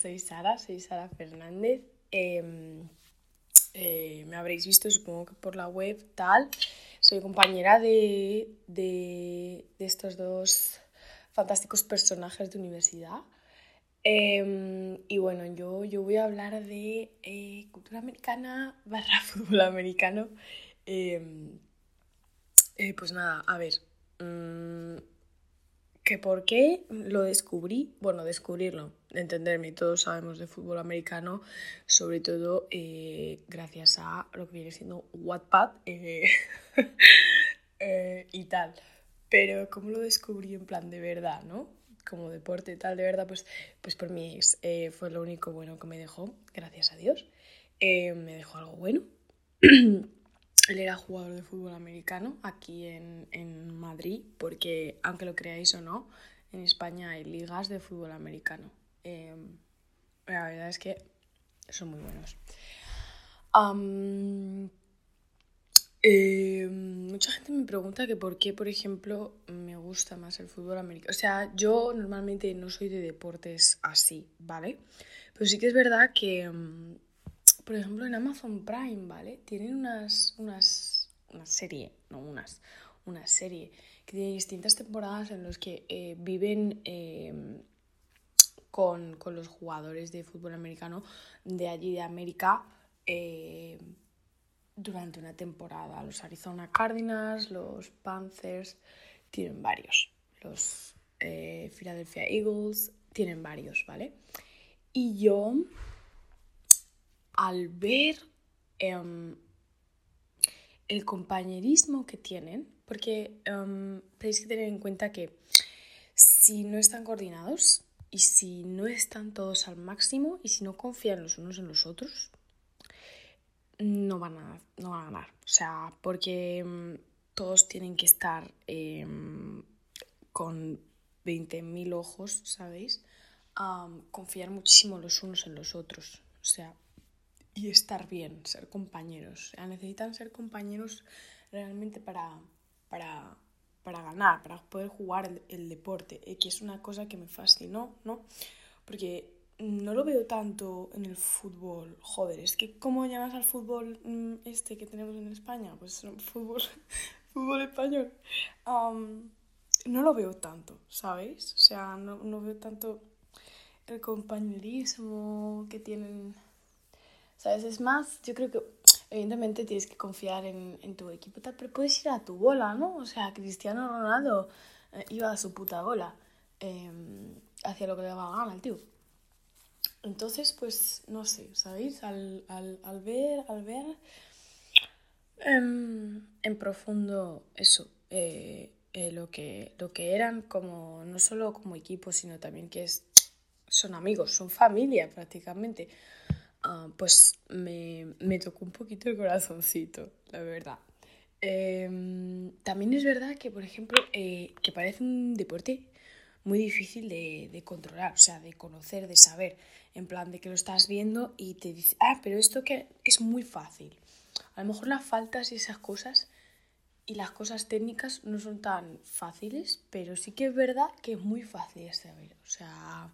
soy Sara, soy Sara Fernández. Em, eh, me habréis visto, supongo que por la web, tal. Soy compañera de, de, estos dos fantásticos personajes de universidad. Em, y bueno, yo, yo voy a hablar de eh, cultura americana barra fútbol americano. Em, pues nada, a ver. Mm, que por qué lo descubrí, bueno, descubrirlo, entenderme, todos sabemos de fútbol americano, sobre todo eh, gracias a lo que viene siendo Wattpad eh, eh, y tal. Pero cómo lo descubrí en plan de verdad, ¿no? Como deporte tal, de verdad, pues, pues por mí es, fue lo único bueno que me dejó, gracias a Dios. me dejó algo bueno. Él era jugador de fútbol americano aquí en, en, Madrid, porque aunque lo creáis o no, en España hay ligas de fútbol americano. Em, la verdad es que son muy buenos. Em, mucha gente me pregunta que por qué, por ejemplo, me gusta más el fútbol americano. O sea, yo normalmente no soy de deportes así, ¿vale? Pero sí que es verdad que em, por ejemplo, en Amazon Prime, ¿vale? Tienen unas, unas, una serie, no unas, una serie que tiene distintas temporadas en las que eh, viven em, con, los jugadores de fútbol americano de allí de América em, durante una temporada. Los Arizona Cardinals, los Panthers, tienen varios. Los eh, Philadelphia Eagles, tienen varios, ¿vale? Y yo al ver em, el compañerismo que tienen, porque um, tenéis que tener en cuenta que si no están coordinados y si no están todos al máximo y si no confían los unos en los otros, no van a, no van a ganar. O sea, porque em, todos tienen que estar con 20.000 ojos, ¿sabéis? confiar muchísimo los unos en los otros. O sea, y estar bien, ser compañeros. necesitan ser compañeros realmente para, para, para ganar, para poder jugar el, deporte, que es una cosa que me fascinó, ¿no? Porque no lo veo tanto en el fútbol. Joder, es que ¿cómo llamas al fútbol mm, este que tenemos en España? Pues fútbol, fútbol español. no lo veo tanto, ¿sabéis? O sea, no, no veo tanto el compañerismo que tienen ¿Sabes? Es más, yo creo que evidentemente tienes que confiar en, en tu equipo, pero puedes ir a tu bola, ¿no? O sea, Cristiano Ronaldo eh, iba a su puta bola, em, hacia lo que le daba gana al tío. Entonces, pues, no sé, ¿sabéis? Al, al, al ver, al ver em, en profundo eso, eh, eh, lo, que, lo que eran como, no solo como equipo, sino también que es, son amigos, son familia prácticamente. Ah, pues me, me, tocó un poquito el corazoncito, la verdad. Em, también es verdad que, por ejemplo, eh, que parece un deporte muy difícil de, de, controlar, o sea, de conocer, de saber, en plan de que lo estás viendo y te dice, ah, pero esto que es muy fácil. A lo mejor las faltas y esas cosas y las cosas técnicas no son tan fáciles, pero sí que es verdad que es muy fácil de saber. O sea,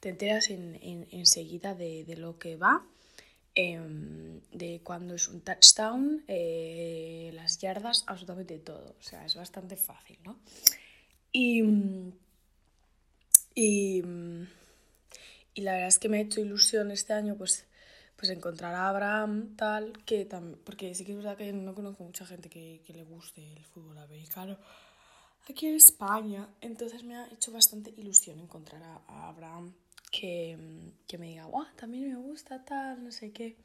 te enteras enseguida de, lo que va, em, de cuando es un touchdown, eh, las yardas, absolutamente todo. O sea, es bastante fácil, ¿no? Y, y, la verdad es que me ha hecho ilusión este año, pues, pues encontrar a Abraham, tal, que también, porque sí que es verdad que no conozco mucha gente que, que le guste el fútbol americano aquí en España. Entonces me ha hecho bastante ilusión encontrar a Abraham que, que me diga, guau, también me gusta tal, no sé qué,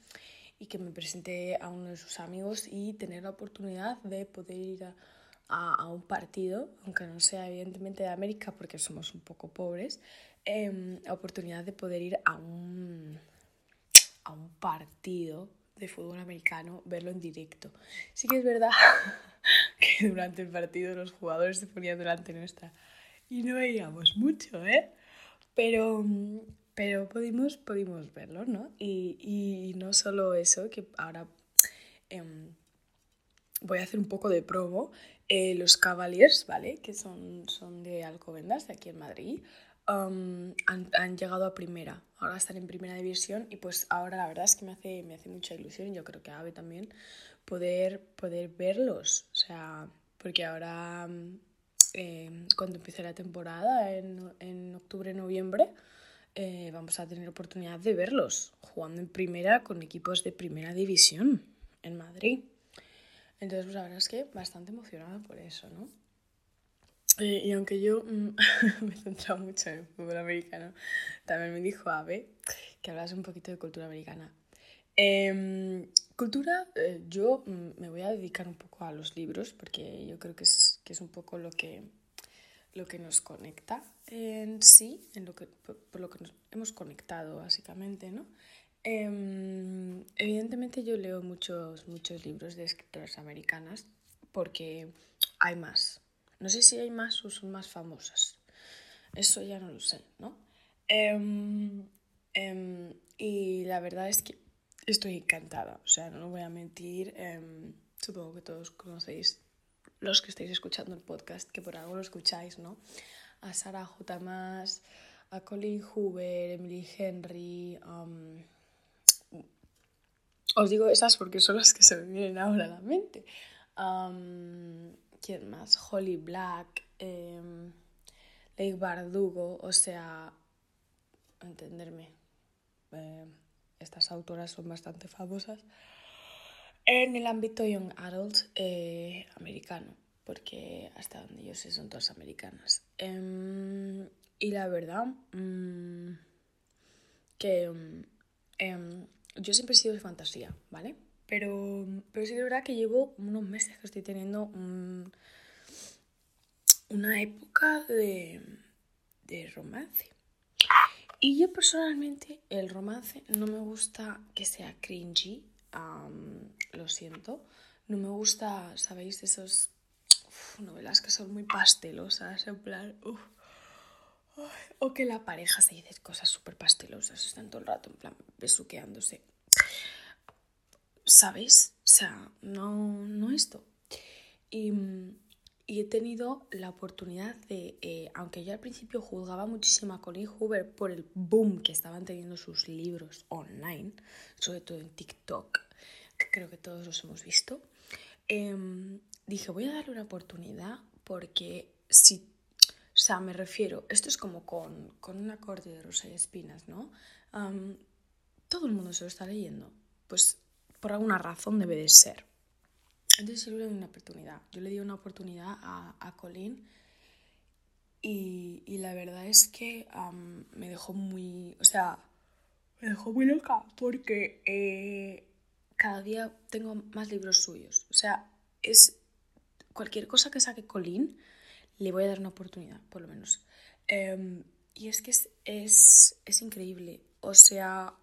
y que me presente a uno de sus amigos y tener la oportunidad de poder ir a, a, un partido, aunque no sea evidentemente de América porque somos un poco pobres, eh, oportunidad de poder ir a un, a un partido de fútbol americano, verlo en directo. Sí que es verdad que durante el partido los jugadores se ponían delante nuestra y no veíamos mucho, ¿eh? Pero, pero pudimos, pudimos verlo, ¿no? Y, y no solo eso, que ahora em, voy a hacer un poco de promo. Eh, los Cavaliers, ¿vale? Que son, son de Alcobendas, de aquí en Madrid. han, han, llegado a primera. Ahora están en primera división y pues ahora la verdad es que me hace, me hace mucha ilusión y yo creo que a Ave también poder, poder verlos. O sea, porque ahora eh, cuando empiece la temporada en, en octubre, noviembre, eh, vamos a tener oportunidad de verlos jugando en primera con equipos de primera división en Madrid. Entonces, pues la verdad es que bastante emocionada por eso, ¿no? Eh, y aunque yo mm, me he centrado mucho en el fútbol americano, también me dijo Ave que hablas un poquito de cultura americana. Em, cultura, eh, yo mm, me voy a dedicar un poco a los libros porque yo creo que es, que es un poco lo que, lo que nos conecta en sí, en lo que, por, lo que nos hemos conectado básicamente, ¿no? Em, evidentemente yo leo muchos, muchos libros de escritoras americanas porque hay más. No sé si hay más o son más famosas. Eso ya no lo sé, ¿no? Em, em, y la verdad es que estoy encantada. O sea, no voy a mentir. supongo que todos conocéis, los que estáis escuchando el podcast, que por algo lo escucháis, ¿no? A Sarah J. Maas, a Colin Hoover, Emily Henry. Os digo esas porque son las que se me vienen ahora a la mente. ¿Quién más? Holly Black, eh, Lake Bardugo, o sea, entenderme, eh, estas autoras son bastante famosas en el ámbito young adult eh, americano, porque hasta donde yo sé son todas americanas. Em, y la verdad mm, que em, yo siempre he sido de fantasía, ¿vale? Pero, pero sí de verdad que llevo unos meses que estoy teniendo una época de, de romance. Y yo personalmente el romance no me gusta que sea cringy, lo siento. No me gusta, ¿sabéis? Esos novelas que son muy pastelosas, en plan... o que la pareja se dice cosas súper pastelosas, están todo el rato en plan besuqueándose. ¿Sabéis? O sea, no, no esto. Y he tenido la oportunidad de, eh, aunque yo al principio juzgaba muchísimo a Colin Hoover por el boom que estaban teniendo sus libros online, sobre todo en TikTok, que creo que todos los hemos visto, em, dije, voy a darle una oportunidad porque si, o sea, me refiero, esto es como con, con un acorde de Rosa y Espinas, ¿no? todo el mundo se lo está leyendo. Pues por alguna razón debe de ser. Entonces yo le di una oportunidad. Yo le di una oportunidad a, a Colin y, y, la verdad es que me dejó muy, o sea, me dejó muy loca porque eh, cada día tengo más libros suyos. O sea, es cualquier cosa que saque Colin, le voy a dar una oportunidad, por lo menos. Em, y es que es, es, es increíble. O sea,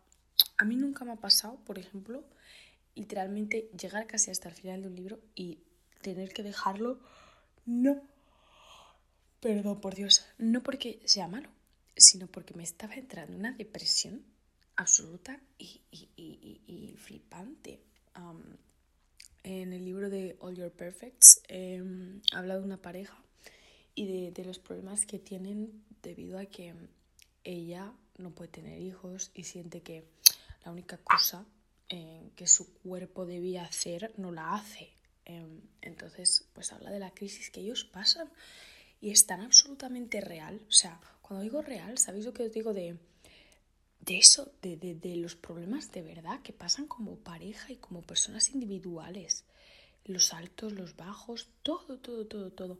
a mí nunca me ha pasado, por ejemplo, literalmente llegar casi hasta el final de un libro y tener que dejarlo, no. Perdón, por Dios, no porque sea malo, sino porque me estaba entrando una depresión absoluta y, flipante. en el libro de All Your Perfects em, habla de una pareja y de, de los problemas que tienen debido a que ella no puede tener hijos y siente que la única cosa que su cuerpo debía hacer no la hace. Em, entonces, pues habla de la crisis que ellos pasan y es tan absolutamente real. O sea, cuando digo real, ¿sabéis lo que os digo de, de eso, de, de, de los problemas de verdad que pasan como pareja y como personas individuales? Los altos, los bajos, todo, todo, todo, todo.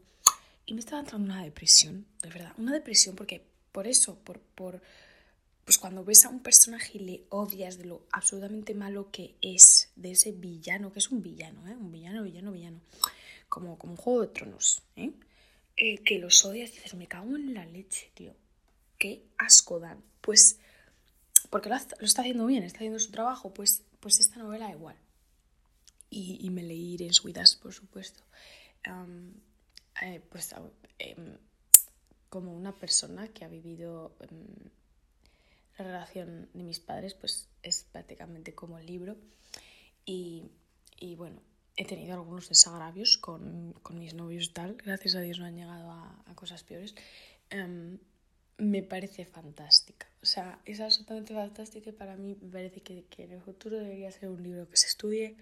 Y me estaba entrando una depresión, de verdad, una depresión porque por eso, por, por, pues cuando ves a un personaje y le odias de lo absolutamente malo que es, de ese villano, que es un villano, ¿eh? un villano, villano, villano, como, como un juego de tronos, ¿eh? Eh, que los odias y dices, me cago en la leche, tío, qué asco dan. Pues, porque lo, está haciendo bien, está haciendo su trabajo, pues, pues esta novela igual. Y, y me leí Irene Suidas, por supuesto. pues em, como una persona que ha vivido em, la relación de mis padres pues es prácticamente como el libro y, y bueno, he tenido algunos desagravios con, con, mis novios y tal, gracias a Dios no han llegado a, a cosas peores, um, me parece fantástica. O sea, es absolutamente fantástica y para mí me parece que, en el futuro debería ser un libro que se estudie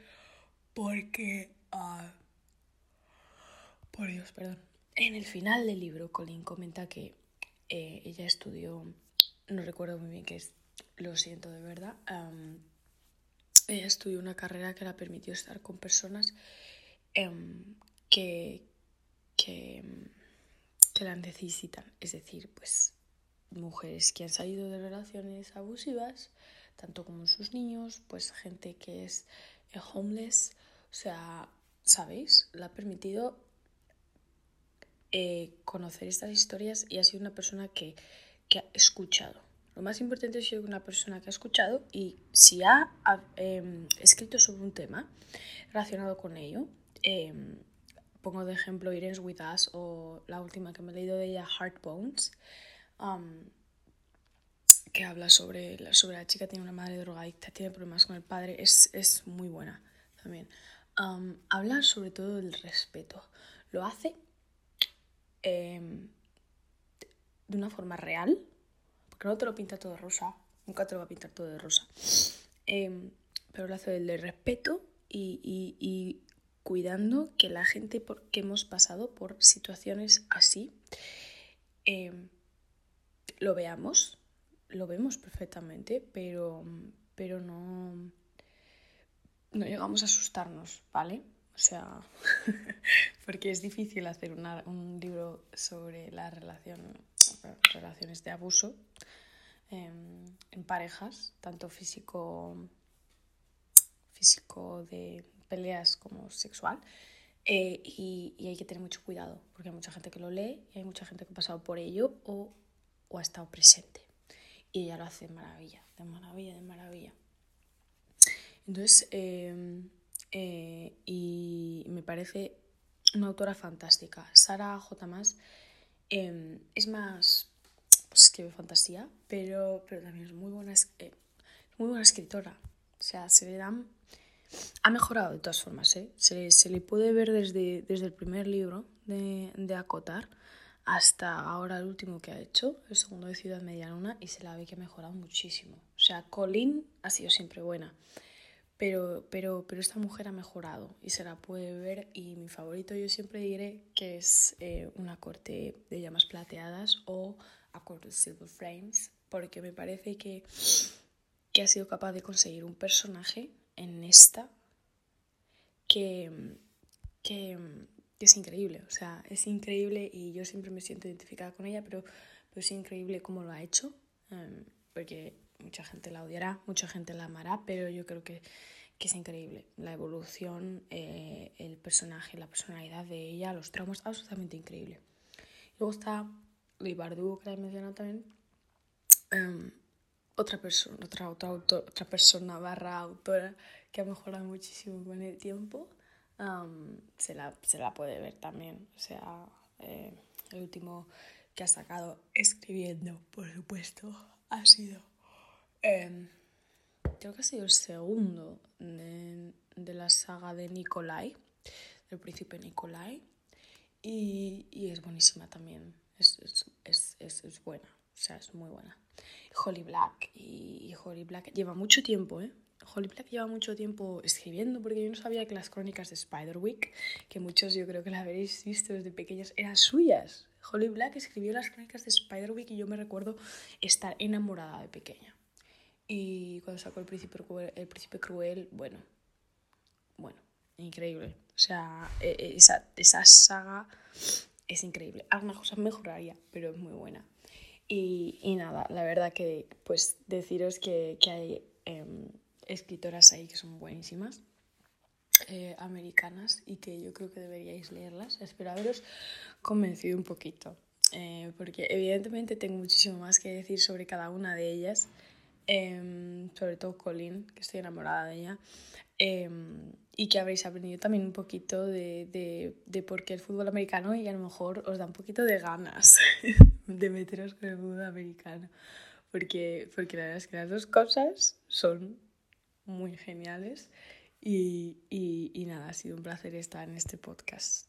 porque... Ah, por Dios, perdón. En el final del libro, Colin comenta que eh, ella estudió, no recuerdo muy bien qué es, lo siento de verdad, ella estudió una carrera que la permitió estar con personas em, que, que, que la necesitan, es decir, pues mujeres que han salido de relaciones abusivas, tanto como sus niños, pues gente que es eh, homeless, o sea, ¿sabéis? Le ha permitido eh, conocer estas historias y ha sido una persona que, que, ha escuchado. Lo más importante es ser una persona que ha escuchado y si ha, em, escrito sobre un tema relacionado con ello, em, pongo de ejemplo Irene With Us o la última que me he leído de ella, Heart Bones, que habla sobre la, sobre la chica tiene una madre drogadicta, tiene problemas con el padre, es, es muy buena también. habla sobre todo del respeto. Lo hace em, de una forma real, porque no te lo pinta todo rosa, nunca te lo va a pintar todo de rosa, em, pero lo hace del de respeto y, y, y, cuidando que la gente que hemos pasado por situaciones así em, lo veamos, lo vemos perfectamente, pero, pero no, no llegamos a asustarnos, ¿vale? O sea, porque es difícil hacer un libro sobre la relación, relaciones de abuso em, en parejas, tanto físico, físico de peleas como sexual. Eh, y, y, hay que tener mucho cuidado, porque hay mucha gente que lo lee y hay mucha gente que ha pasado por ello o o ha estado presente. Y ella lo hace de maravilla, de maravilla, de maravilla. Entonces, em, eh, y me parece una autora fantástica. Sara J. Más em, es más, pues escribe fantasía, pero, pero también es muy buena, eh, muy buena escritora. O sea, se le dan... Ha mejorado de todas formas, ¿eh? se, se, le puede ver desde, desde el primer libro de, de Acotar hasta ahora el último que ha hecho, el segundo de Ciudad Medialuna, y se la ve que ha mejorado muchísimo. O sea, Colin ha sido siempre buena, pero, pero, pero esta mujer ha mejorado y se la puede ver. Y mi favorito yo siempre diré que es eh, una corte de llamas plateadas o a corte de silver frames, porque me parece que, que ha sido capaz de conseguir un personaje en esta que, que que es increíble, o sea, es increíble y yo siempre me siento identificada con ella, pero, pero es increíble cómo lo ha hecho, em, porque mucha gente la odiará, mucha gente la amará, pero yo creo que, que es increíble. La evolución, eh, el personaje, la personalidad de ella, los traumas, absolutamente increíble. Luego está Lee Bardugo, que la he mencionado también. Em, otra persona, otra, otra, otra persona barra autora que ha mejorado muchísimo con el tiempo se, la, se, la, puede ver también. O sea, eh, el último que ha sacado escribiendo, por supuesto, ha sido... Em, creo que ha sido el segundo de, de, la saga de Nikolai, del príncipe Nikolai. Y, y es buenísima también. Es, es, es, es, buena. O sea, es muy buena. Holly Black. Y, y Holly Black lleva mucho tiempo, ¿eh? Holly Black lleva mucho tiempo escribiendo porque yo no sabía que las crónicas de Spiderwick, que muchos yo creo que las habréis visto desde pequeñas, eran suyas. Holly Black escribió las crónicas de Spiderwick y yo me recuerdo estar enamorada de pequeña. Y cuando sacó el príncipe cruel, el príncipe cruel bueno, bueno, increíble. O sea, e, e, esa, esa saga es increíble. Algunas cosas mejoraría, pero es muy buena. Y, y nada, la verdad que pues deciros que, que hay... Em, escritoras ahí que son buenísimas, eh, americanas, y que yo creo que deberíais leerlas. Espero haberos convencido un poquito, eh, porque evidentemente tengo muchísimo más que decir sobre cada una de ellas, em, sobre todo Colin, que estoy enamorada de ella. Em, y que habréis aprendido también un poquito de, de, de, por qué el fútbol americano y a lo mejor os da un poquito de ganas de meteros con el fútbol americano. Porque, porque la verdad es que las dos cosas son muy geniales. Y, y, y nada, ha sido un placer estar en este podcast.